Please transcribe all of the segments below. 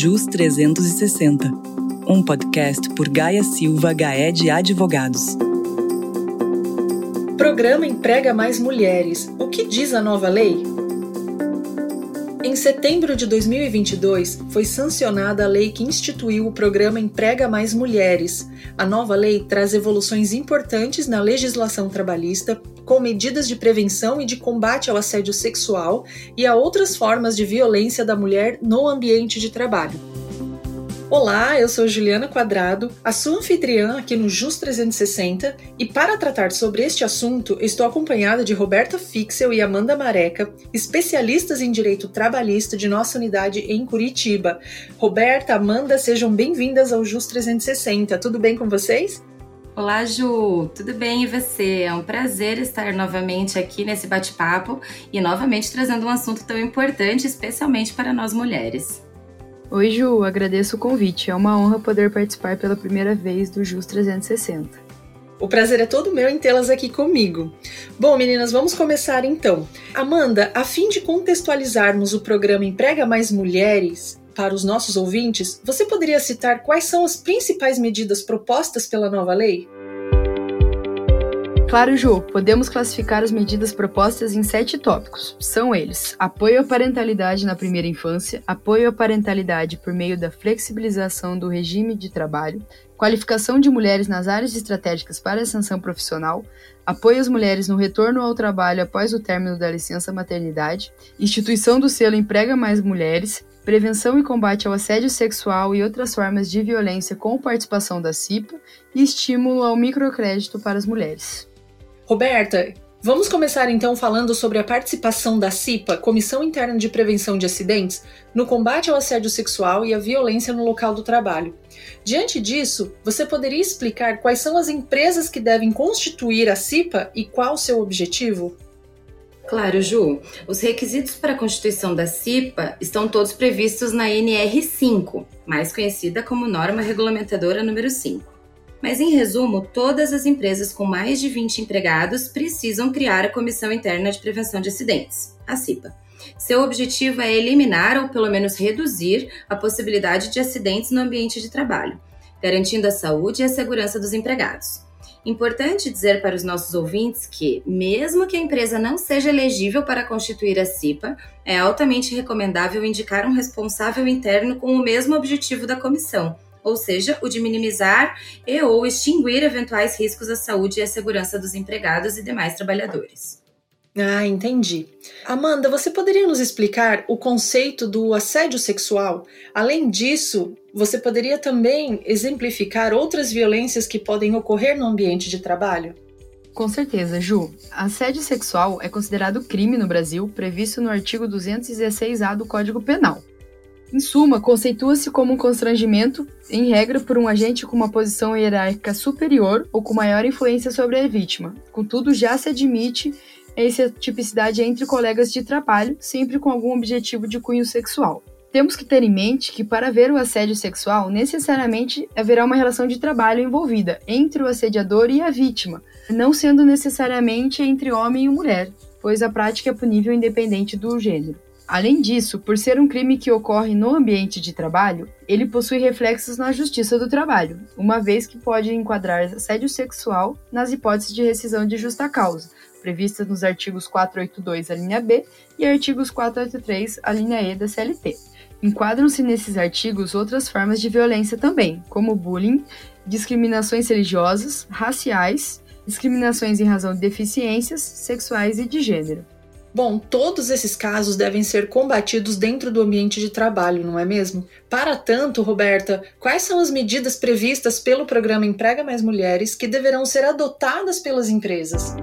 JUS 360, um podcast por Gaia Silva Gaed Advogados. Programa emprega mais mulheres. O que diz a nova lei? Em setembro de 2022, foi sancionada a lei que instituiu o programa Emprega Mais Mulheres. A nova lei traz evoluções importantes na legislação trabalhista, com medidas de prevenção e de combate ao assédio sexual e a outras formas de violência da mulher no ambiente de trabalho. Olá, eu sou Juliana Quadrado, a sua anfitriã aqui no JUS 360, e para tratar sobre este assunto, estou acompanhada de Roberta Fixel e Amanda Mareca, especialistas em direito trabalhista de nossa unidade em Curitiba. Roberta, Amanda, sejam bem-vindas ao JUS 360. Tudo bem com vocês? Olá, Ju, tudo bem e você? É um prazer estar novamente aqui nesse bate-papo e novamente trazendo um assunto tão importante, especialmente para nós mulheres. Oi, Ju, agradeço o convite. É uma honra poder participar pela primeira vez do JUS 360. O prazer é todo meu em tê-las aqui comigo. Bom, meninas, vamos começar então. Amanda, a fim de contextualizarmos o programa Emprega Mais Mulheres para os nossos ouvintes, você poderia citar quais são as principais medidas propostas pela nova lei? Claro, Ju, podemos classificar as medidas propostas em sete tópicos. São eles: apoio à parentalidade na primeira infância, apoio à parentalidade por meio da flexibilização do regime de trabalho, qualificação de mulheres nas áreas estratégicas para ascensão profissional, apoio às mulheres no retorno ao trabalho após o término da licença maternidade, instituição do selo Emprega Mais Mulheres, prevenção e combate ao assédio sexual e outras formas de violência com participação da CIPA e estímulo ao microcrédito para as mulheres. Roberta, vamos começar então falando sobre a participação da CIPA, Comissão Interna de Prevenção de Acidentes, no combate ao assédio sexual e à violência no local do trabalho. Diante disso, você poderia explicar quais são as empresas que devem constituir a CIPA e qual o seu objetivo? Claro, Ju. Os requisitos para a constituição da CIPA estão todos previstos na NR5, mais conhecida como Norma Regulamentadora número 5. Mas, em resumo, todas as empresas com mais de 20 empregados precisam criar a Comissão Interna de Prevenção de Acidentes, a CIPA. Seu objetivo é eliminar ou pelo menos reduzir a possibilidade de acidentes no ambiente de trabalho, garantindo a saúde e a segurança dos empregados. Importante dizer para os nossos ouvintes que, mesmo que a empresa não seja elegível para constituir a CIPA, é altamente recomendável indicar um responsável interno com o mesmo objetivo da comissão, ou seja, o de minimizar e ou extinguir eventuais riscos à saúde e à segurança dos empregados e demais trabalhadores. Ah, entendi. Amanda, você poderia nos explicar o conceito do assédio sexual? Além disso, você poderia também exemplificar outras violências que podem ocorrer no ambiente de trabalho? Com certeza, Ju. Assédio sexual é considerado crime no Brasil, previsto no artigo 216-A do Código Penal. Em suma, conceitua-se como um constrangimento, em regra, por um agente com uma posição hierárquica superior ou com maior influência sobre a vítima. Contudo, já se admite essa tipicidade entre colegas de trabalho, sempre com algum objetivo de cunho sexual. Temos que ter em mente que, para haver o assédio sexual, necessariamente haverá uma relação de trabalho envolvida entre o assediador e a vítima, não sendo necessariamente entre homem e mulher, pois a prática é punível independente do gênero. Além disso, por ser um crime que ocorre no ambiente de trabalho, ele possui reflexos na justiça do trabalho, uma vez que pode enquadrar assédio sexual nas hipóteses de rescisão de justa causa, previstas nos artigos 482, a linha B, e artigos 483, a linha E da CLT. Enquadram-se nesses artigos outras formas de violência também, como bullying, discriminações religiosas, raciais, discriminações em razão de deficiências sexuais e de gênero. Bom, todos esses casos devem ser combatidos dentro do ambiente de trabalho, não é mesmo? Para tanto, Roberta, quais são as medidas previstas pelo programa Emprega Mais Mulheres que deverão ser adotadas pelas empresas?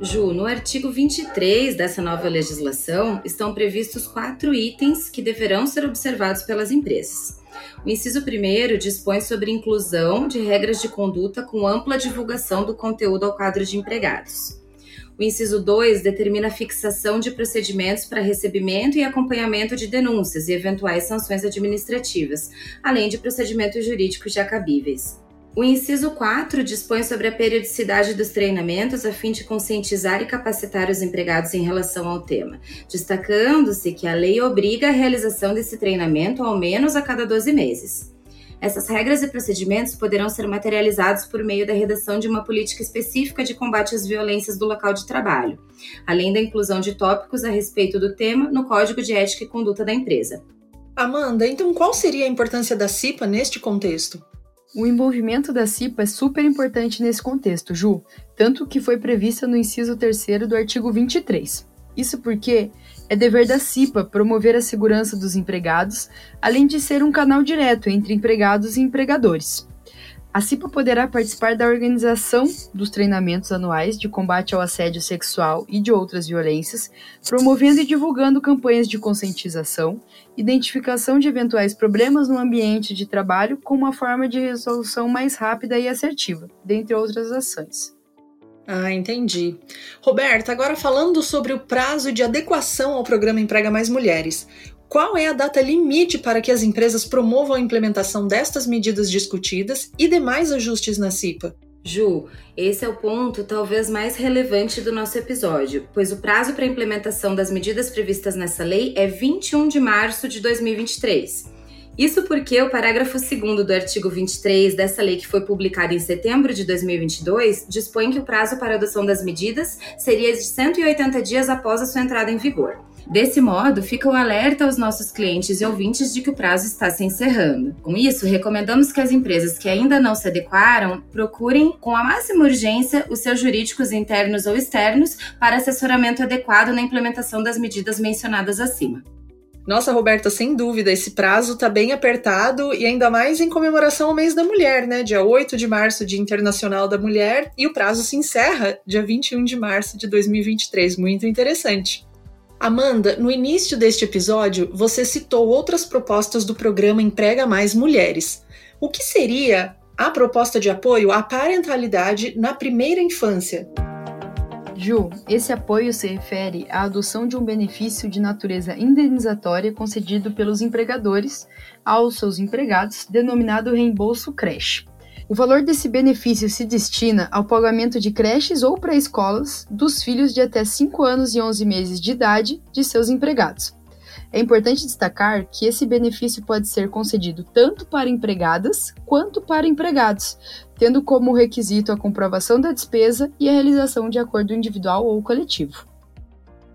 Ju, no artigo 23 dessa nova legislação estão previstos quatro itens que deverão ser observados pelas empresas. O inciso primeiro dispõe sobre inclusão de regras de conduta com ampla divulgação do conteúdo ao quadro de empregados. O inciso 2 determina a fixação de procedimentos para recebimento e acompanhamento de denúncias e eventuais sanções administrativas, além de procedimentos jurídicos já cabíveis. O inciso 4 dispõe sobre a periodicidade dos treinamentos a fim de conscientizar e capacitar os empregados em relação ao tema, destacando-se que a lei obriga a realização desse treinamento ao menos a cada 12 meses. Essas regras e procedimentos poderão ser materializados por meio da redação de uma política específica de combate às violências do local de trabalho, além da inclusão de tópicos a respeito do tema no Código de Ética e Conduta da empresa. Amanda, então qual seria a importância da CIPA neste contexto? O envolvimento da CIPA é super importante nesse contexto, Ju, tanto que foi prevista no inciso 3 do artigo 23. Isso porque é dever da CIPA promover a segurança dos empregados, além de ser um canal direto entre empregados e empregadores. A CIPA poderá participar da organização dos treinamentos anuais de combate ao assédio sexual e de outras violências, promovendo e divulgando campanhas de conscientização, identificação de eventuais problemas no ambiente de trabalho com uma forma de resolução mais rápida e assertiva, dentre outras ações. Ah, entendi. Roberta, agora falando sobre o prazo de adequação ao programa Emprega Mais Mulheres. Qual é a data limite para que as empresas promovam a implementação destas medidas discutidas e demais ajustes na CIPA? Ju, esse é o ponto talvez mais relevante do nosso episódio, pois o prazo para implementação das medidas previstas nessa lei é 21 de março de 2023. Isso porque o parágrafo 2 do artigo 23 dessa lei, que foi publicada em setembro de 2022, dispõe que o prazo para adoção das medidas seria de 180 dias após a sua entrada em vigor. Desse modo, fica o alerta aos nossos clientes e ouvintes de que o prazo está se encerrando. Com isso, recomendamos que as empresas que ainda não se adequaram procurem com a máxima urgência os seus jurídicos internos ou externos para assessoramento adequado na implementação das medidas mencionadas acima. Nossa, Roberta, sem dúvida, esse prazo está bem apertado e ainda mais em comemoração ao mês da mulher, né? Dia 8 de março, Dia Internacional da Mulher, e o prazo se encerra dia 21 de março de 2023. Muito interessante. Amanda, no início deste episódio, você citou outras propostas do programa Emprega Mais Mulheres. O que seria a proposta de apoio à parentalidade na primeira infância? Ju, esse apoio se refere à adoção de um benefício de natureza indenizatória concedido pelos empregadores aos seus empregados, denominado reembolso creche. O valor desse benefício se destina ao pagamento de creches ou pré-escolas dos filhos de até 5 anos e 11 meses de idade de seus empregados. É importante destacar que esse benefício pode ser concedido tanto para empregadas quanto para empregados, tendo como requisito a comprovação da despesa e a realização de acordo individual ou coletivo.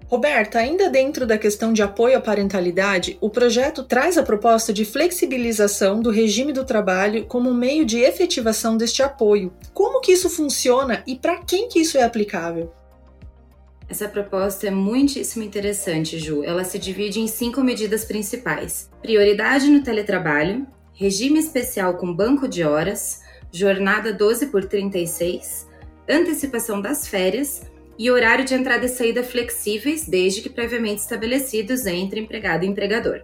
Roberta, ainda dentro da questão de apoio à parentalidade, o projeto traz a proposta de flexibilização do regime do trabalho como meio de efetivação deste apoio. Como que isso funciona e para quem que isso é aplicável? Essa proposta é muitíssimo interessante, Ju. Ela se divide em cinco medidas principais: prioridade no teletrabalho, regime especial com banco de horas, jornada 12 por 36, antecipação das férias e horário de entrada e saída flexíveis, desde que previamente estabelecidos entre empregado e empregador.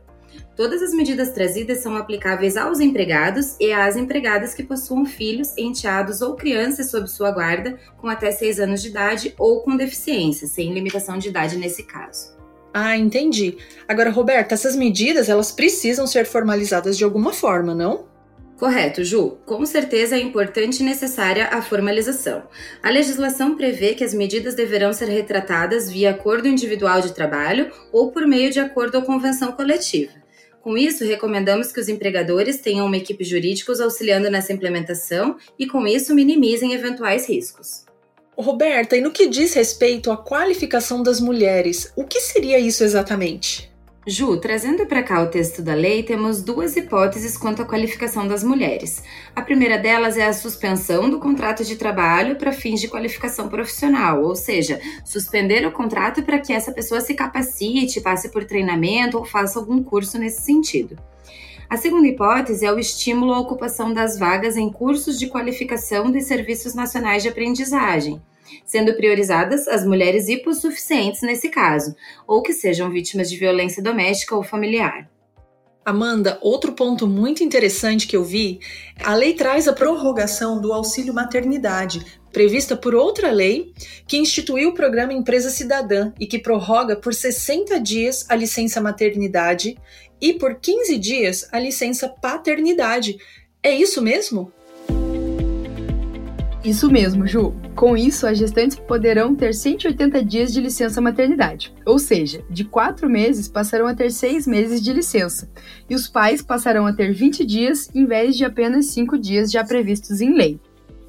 Todas as medidas trazidas são aplicáveis aos empregados e às empregadas que possuam filhos, enteados ou crianças sob sua guarda com até 6 anos de idade ou com deficiência, sem limitação de idade nesse caso. Ah, entendi. Agora, Roberta, essas medidas elas precisam ser formalizadas de alguma forma, não? Correto, Ju. Com certeza é importante e necessária a formalização. A legislação prevê que as medidas deverão ser retratadas via acordo individual de trabalho ou por meio de acordo ou convenção coletiva. Com isso, recomendamos que os empregadores tenham uma equipe jurídica auxiliando nessa implementação e, com isso, minimizem eventuais riscos. Roberta, e no que diz respeito à qualificação das mulheres, o que seria isso exatamente? Ju, trazendo para cá o texto da lei, temos duas hipóteses quanto à qualificação das mulheres. A primeira delas é a suspensão do contrato de trabalho para fins de qualificação profissional, ou seja, suspender o contrato para que essa pessoa se capacite, passe por treinamento ou faça algum curso nesse sentido. A segunda hipótese é o estímulo à ocupação das vagas em cursos de qualificação de serviços nacionais de aprendizagem sendo priorizadas as mulheres hipossuficientes nesse caso, ou que sejam vítimas de violência doméstica ou familiar. Amanda, outro ponto muito interessante que eu vi, a lei traz a prorrogação do auxílio maternidade, prevista por outra lei, que instituiu o programa Empresa Cidadã e que prorroga por 60 dias a licença maternidade e por 15 dias a licença paternidade. É isso mesmo? Isso mesmo, Ju. Com isso, as gestantes poderão ter 180 dias de licença maternidade, ou seja, de quatro meses passarão a ter seis meses de licença, e os pais passarão a ter 20 dias em vez de apenas cinco dias já previstos em lei.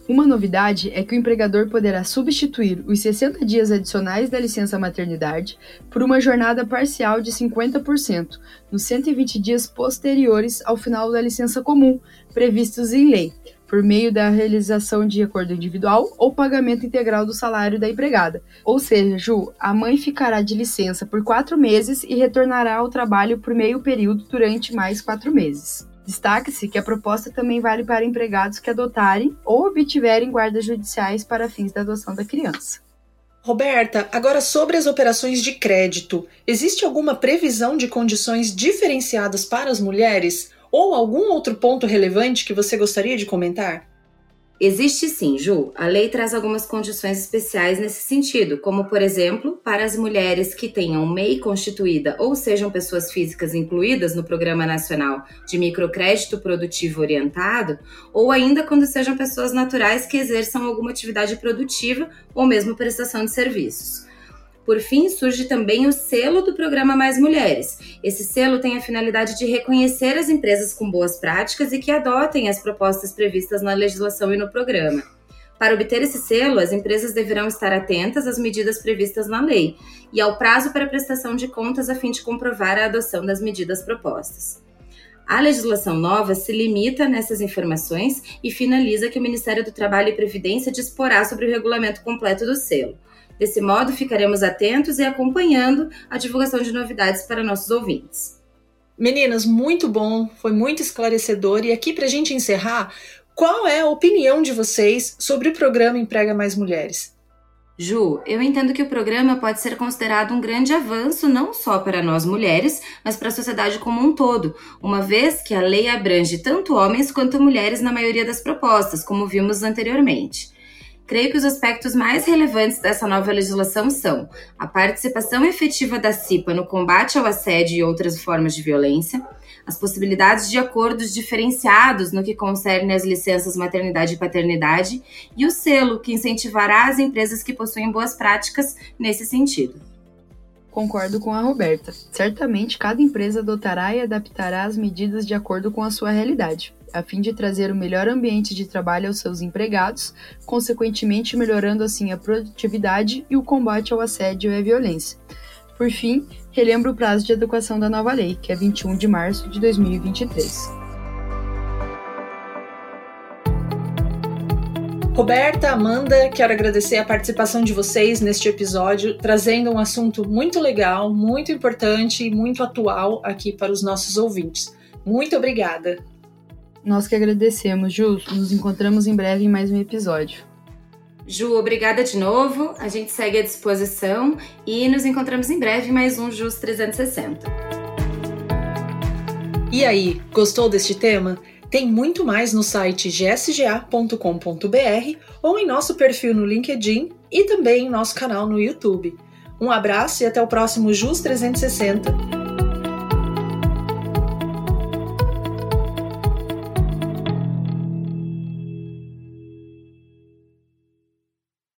Uma novidade é que o empregador poderá substituir os 60 dias adicionais da licença maternidade por uma jornada parcial de 50% nos 120 dias posteriores ao final da licença comum, previstos em lei, por meio da realização de acordo individual ou pagamento integral do salário da empregada. Ou seja, Ju, a mãe ficará de licença por quatro meses e retornará ao trabalho por meio período durante mais quatro meses. Destaque-se que a proposta também vale para empregados que adotarem ou obtiverem guardas judiciais para fins da adoção da criança. Roberta, agora sobre as operações de crédito, existe alguma previsão de condições diferenciadas para as mulheres? Ou algum outro ponto relevante que você gostaria de comentar? Existe sim, Ju. A lei traz algumas condições especiais nesse sentido, como, por exemplo, para as mulheres que tenham MEI constituída ou sejam pessoas físicas incluídas no Programa Nacional de Microcrédito Produtivo Orientado, ou ainda quando sejam pessoas naturais que exerçam alguma atividade produtiva ou mesmo prestação de serviços. Por fim, surge também o selo do programa Mais Mulheres. Esse selo tem a finalidade de reconhecer as empresas com boas práticas e que adotem as propostas previstas na legislação e no programa. Para obter esse selo, as empresas deverão estar atentas às medidas previstas na lei e ao prazo para prestação de contas a fim de comprovar a adoção das medidas propostas. A legislação nova se limita nessas informações e finaliza que o Ministério do Trabalho e Previdência disporá sobre o regulamento completo do selo. Desse modo, ficaremos atentos e acompanhando a divulgação de novidades para nossos ouvintes. Meninas, muito bom, foi muito esclarecedor. E aqui, para a gente encerrar, qual é a opinião de vocês sobre o programa Emprega Mais Mulheres? Ju, eu entendo que o programa pode ser considerado um grande avanço não só para nós mulheres, mas para a sociedade como um todo, uma vez que a lei abrange tanto homens quanto mulheres na maioria das propostas, como vimos anteriormente. Creio que os aspectos mais relevantes dessa nova legislação são a participação efetiva da CIPA no combate ao assédio e outras formas de violência, as possibilidades de acordos diferenciados no que concerne às licenças maternidade e paternidade e o selo que incentivará as empresas que possuem boas práticas nesse sentido. Concordo com a Roberta. Certamente cada empresa adotará e adaptará as medidas de acordo com a sua realidade a fim de trazer o melhor ambiente de trabalho aos seus empregados, consequentemente melhorando assim a produtividade e o combate ao assédio e à violência. Por fim, relembro o prazo de adequação da nova lei, que é 21 de março de 2023. Roberta, Amanda, quero agradecer a participação de vocês neste episódio, trazendo um assunto muito legal, muito importante e muito atual aqui para os nossos ouvintes. Muito obrigada! Nós que agradecemos, Ju. Nos encontramos em breve em mais um episódio. Ju, obrigada de novo. A gente segue à disposição e nos encontramos em breve em mais um Jus 360. E aí, gostou deste tema? Tem muito mais no site gsga.com.br ou em nosso perfil no LinkedIn e também em nosso canal no YouTube. Um abraço e até o próximo Jus 360.